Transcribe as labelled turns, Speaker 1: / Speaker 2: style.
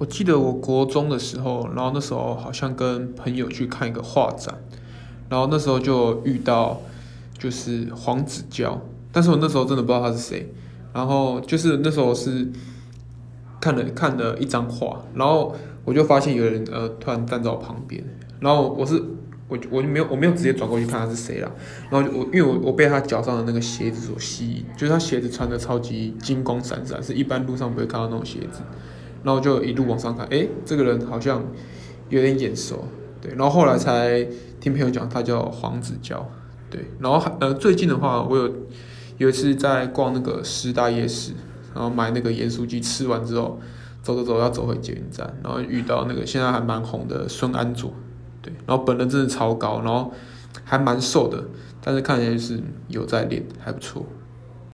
Speaker 1: 我记得我国中的时候，然后那时候好像跟朋友去看一个画展，然后那时候就遇到就是黄子佼，但是我那时候真的不知道他是谁，然后就是那时候是看了看了一张画，然后我就发现有人呃突然站在我旁边，然后我是我我就没有我没有直接转过去看他是谁啦，然后我因为我我被他脚上的那个鞋子所吸引，就是他鞋子穿的超级金光闪闪，是一般路上不会看到那种鞋子。然后就一路往上看，诶，这个人好像有点眼熟，对。然后后来才听朋友讲，他叫黄子佼，对。然后还呃，最近的话，我有有一次在逛那个师大夜市，然后买那个盐酥鸡，吃完之后走走走要走回捷运站，然后遇到那个现在还蛮红的孙安佐，对。然后本人真的超高，然后还蛮瘦的，但是看起来就是有在练，还不错。